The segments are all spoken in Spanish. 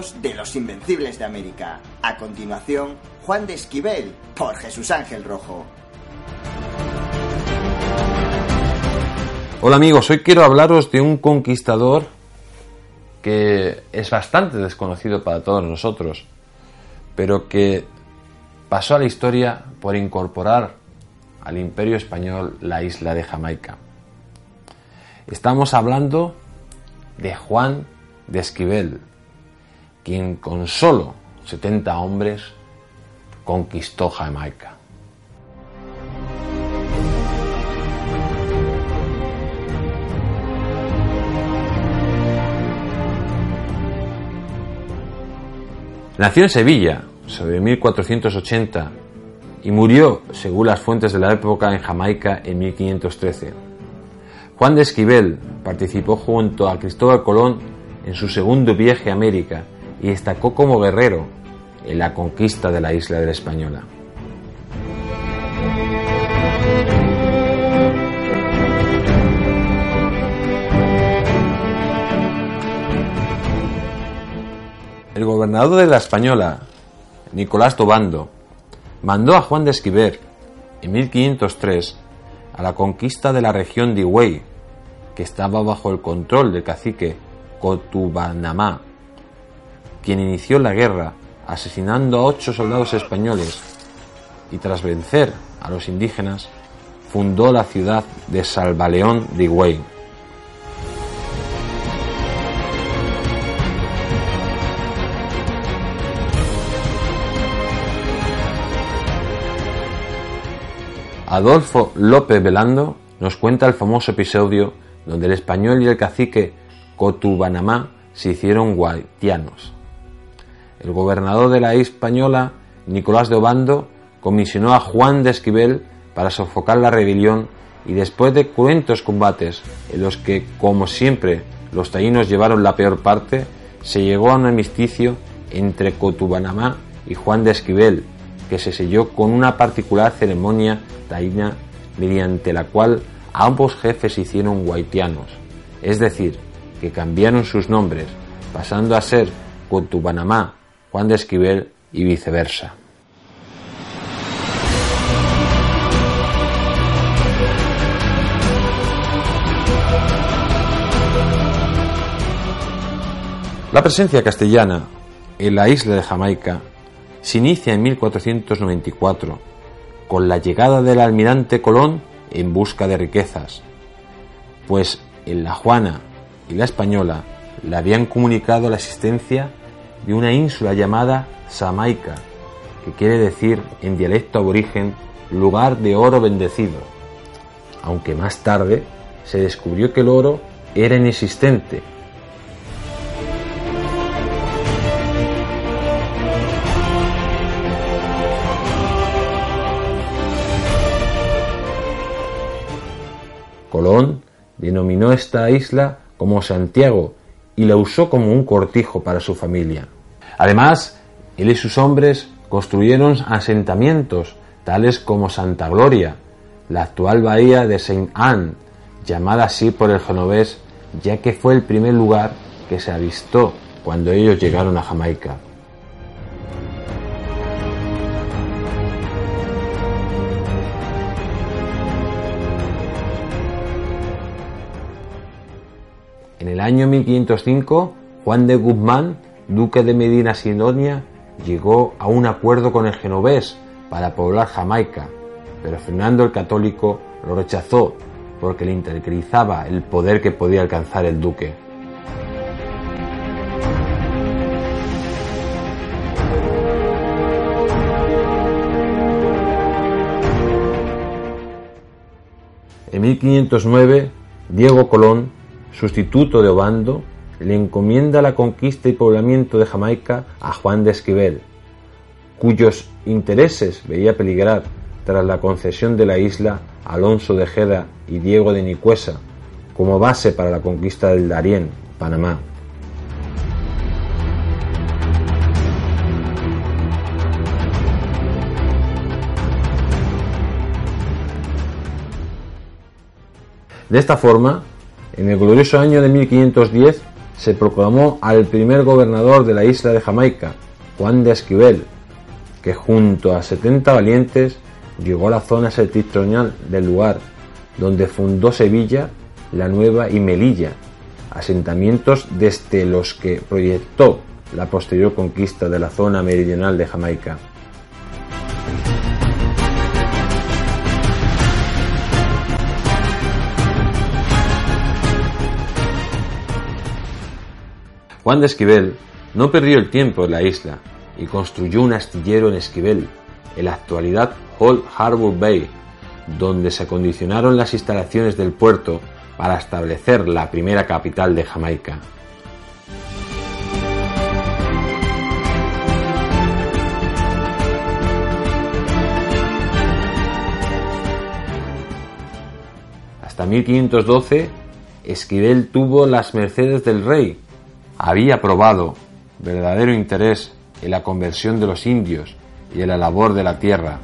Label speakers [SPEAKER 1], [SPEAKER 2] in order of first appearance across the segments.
[SPEAKER 1] De los Invencibles de América. A continuación, Juan de Esquivel, por Jesús Ángel Rojo.
[SPEAKER 2] Hola amigos, hoy quiero hablaros de un conquistador que es bastante desconocido para todos nosotros, pero que pasó a la historia por incorporar al imperio español la isla de Jamaica. Estamos hablando de Juan de Esquivel, quien con solo 70 hombres conquistó Jamaica. Nació en Sevilla sobre 1480 y murió, según las fuentes de la época, en Jamaica en 1513. Juan de Esquivel participó junto a Cristóbal Colón en su segundo viaje a América y destacó como guerrero en la conquista de la isla de la Española. El gobernador de la Española, Nicolás Tobando, mandó a Juan de Esquiver en 1503 a la conquista de la región de Higüey, que estaba bajo el control del cacique Cotubanamá quien inició la guerra asesinando a ocho soldados españoles y tras vencer a los indígenas fundó la ciudad de Salvaleón de Higüey. Adolfo López Velando nos cuenta el famoso episodio donde el español y el cacique Cotubanamá se hicieron guaitianos. El gobernador de la española, Nicolás de Obando, comisionó a Juan de Esquivel para sofocar la rebelión y después de cruentos combates en los que, como siempre, los taínos llevaron la peor parte, se llegó a un armisticio entre Cotubanamá y Juan de Esquivel, que se selló con una particular ceremonia taína mediante la cual ambos jefes hicieron guaitianos, es decir, que cambiaron sus nombres, pasando a ser Cotubanamá Juan de Esquivel y viceversa. La presencia castellana en la isla de Jamaica se inicia en 1494 con la llegada del almirante Colón en busca de riquezas, pues en la Juana y la Española le habían comunicado la existencia de una ínsula llamada Samaica, que quiere decir en dialecto aborigen lugar de oro bendecido aunque más tarde se descubrió que el oro era inexistente. Colón denominó esta isla como Santiago y la usó como un cortijo para su familia. Además, él y sus hombres construyeron asentamientos tales como Santa Gloria, la actual bahía de Saint Anne, llamada así por el genovés ya que fue el primer lugar que se avistó cuando ellos llegaron a Jamaica. El año 1505, Juan de Guzmán, duque de Medina Sidonia, llegó a un acuerdo con el genovés para poblar Jamaica, pero Fernando el Católico lo rechazó porque le interesaba el poder que podía alcanzar el duque. En 1509, Diego Colón, sustituto de Obando, le encomienda la conquista y poblamiento de Jamaica a Juan de Esquivel, cuyos intereses veía peligrar tras la concesión de la isla a Alonso de Jeda y Diego de Nicuesa como base para la conquista del Darién, Panamá. De esta forma, en el glorioso año de 1510 se proclamó al primer gobernador de la isla de Jamaica, Juan de Esquivel, que junto a 70 valientes llegó a la zona septentrional del lugar, donde fundó Sevilla, la Nueva y Melilla, asentamientos desde los que proyectó la posterior conquista de la zona meridional de Jamaica. Juan de Esquivel no perdió el tiempo en la isla y construyó un astillero en Esquivel, en la actualidad Old Harbour Bay, donde se acondicionaron las instalaciones del puerto para establecer la primera capital de Jamaica. Hasta 1512, Esquivel tuvo las mercedes del rey. Había probado verdadero interés en la conversión de los indios y en la labor de la tierra,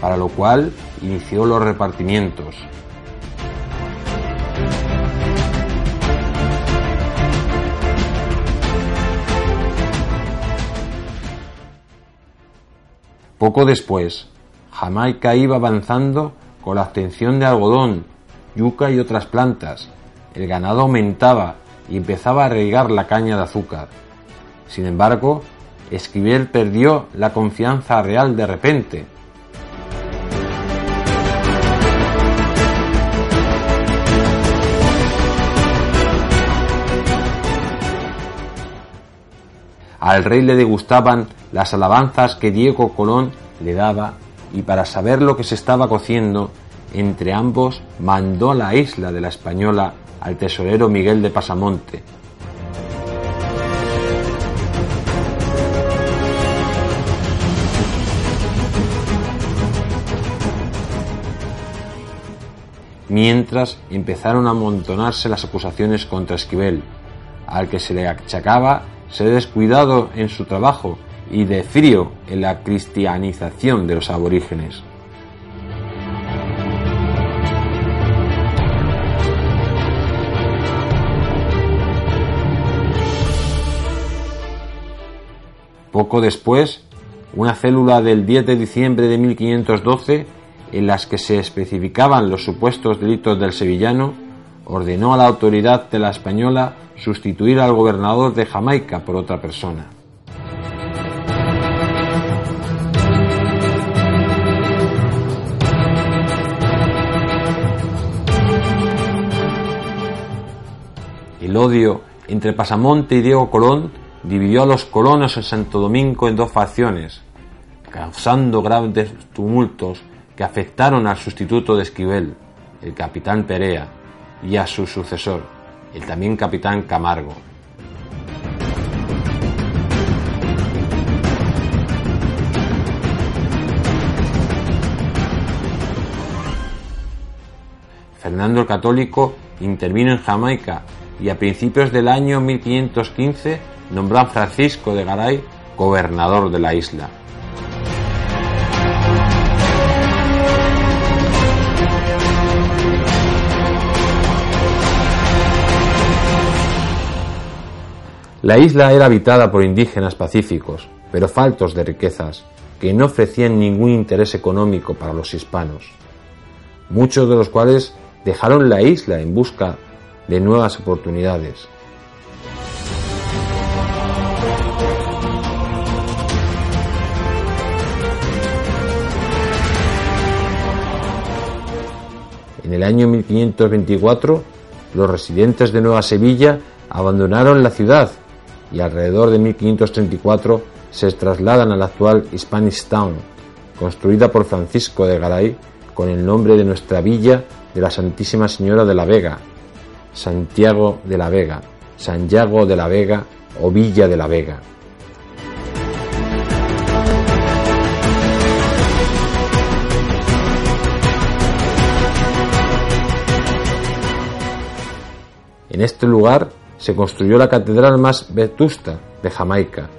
[SPEAKER 2] para lo cual inició los repartimientos. Poco después, Jamaica iba avanzando con la obtención de algodón, yuca y otras plantas. El ganado aumentaba y empezaba a regar la caña de azúcar. Sin embargo, Esquivel perdió la confianza real de repente Al rey le degustaban las alabanzas que Diego Colón le daba y para saber lo que se estaba cociendo, entre ambos mandó a la isla de la Española al tesorero Miguel de Pasamonte. Mientras empezaron a amontonarse las acusaciones contra Esquivel, al que se le achacaba ser descuidado en su trabajo y de frío en la cristianización de los aborígenes. Poco después, una célula del 10 de diciembre de 1512, en las que se especificaban los supuestos delitos del sevillano, ordenó a la autoridad de la española sustituir al gobernador de Jamaica por otra persona. El odio entre Pasamonte y Diego Colón dividió a los colonos en Santo Domingo en dos facciones, causando graves tumultos que afectaron al sustituto de Esquivel, el capitán Perea, y a su sucesor, el también capitán Camargo. Fernando el Católico intervino en Jamaica y a principios del año 1515 nombró a Francisco de Garay gobernador de la isla. La isla era habitada por indígenas pacíficos, pero faltos de riquezas, que no ofrecían ningún interés económico para los hispanos, muchos de los cuales dejaron la isla en busca de nuevas oportunidades. En el año 1524, los residentes de Nueva Sevilla abandonaron la ciudad y alrededor de 1534 se trasladan a la actual Spanish Town, construida por Francisco de Garay con el nombre de nuestra villa de la Santísima Señora de la Vega, Santiago de la Vega, Santiago de la Vega o Villa de la Vega. En este lugar se construyó la catedral más vetusta de Jamaica.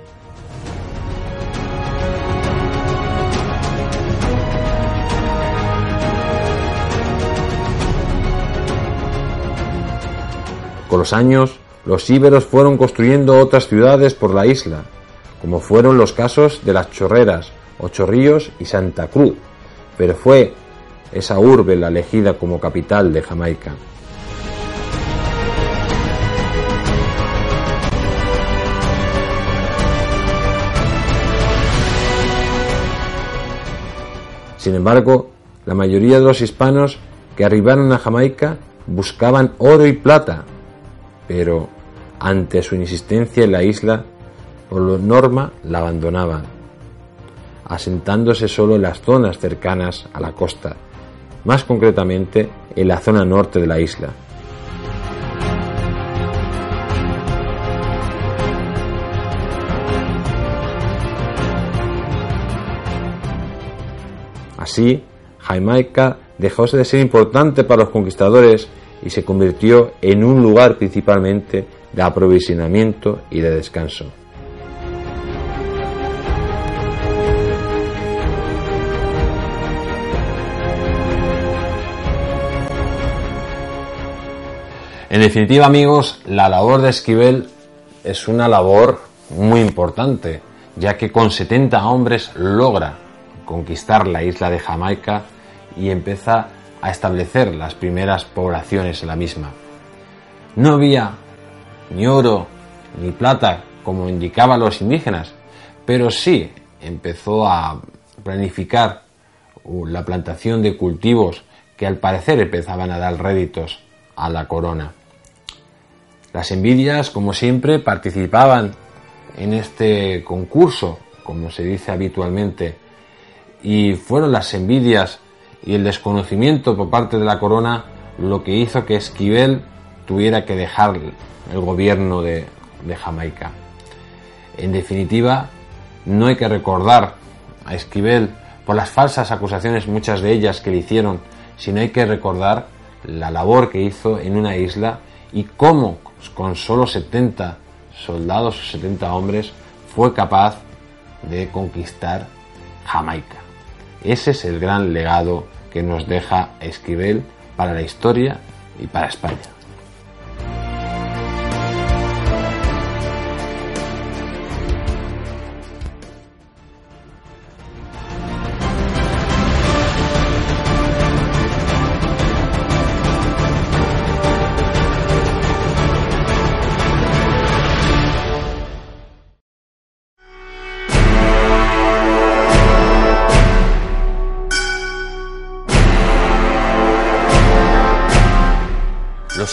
[SPEAKER 2] Con los años, los íberos fueron construyendo otras ciudades por la isla, como fueron los casos de las Chorreras, Ocho Ríos y Santa Cruz, pero fue esa urbe la elegida como capital de Jamaica. Sin embargo, la mayoría de los hispanos que arribaron a Jamaica buscaban oro y plata, pero ante su insistencia en la isla, por norma la abandonaban, asentándose solo en las zonas cercanas a la costa, más concretamente en la zona norte de la isla. Así, Jamaica dejó de ser importante para los conquistadores y se convirtió en un lugar principalmente de aprovisionamiento y de descanso. En definitiva, amigos, la labor de Esquivel es una labor muy importante, ya que con 70 hombres logra conquistar la isla de Jamaica y empieza a establecer las primeras poblaciones en la misma. No había ni oro ni plata como indicaban los indígenas, pero sí empezó a planificar la plantación de cultivos que al parecer empezaban a dar réditos a la corona. Las envidias, como siempre, participaban en este concurso, como se dice habitualmente, y fueron las envidias y el desconocimiento por parte de la corona lo que hizo que Esquivel tuviera que dejar el gobierno de, Jamaica. En definitiva, no hay que recordar a Esquivel por las falsas acusaciones, muchas de ellas que le hicieron, sino hay que recordar la labor que hizo en una isla y cómo con solo 70 soldados o 70 hombres fue capaz de conquistar Jamaica. Ese es el gran legado que nos deja Esquivel para la historia y para España.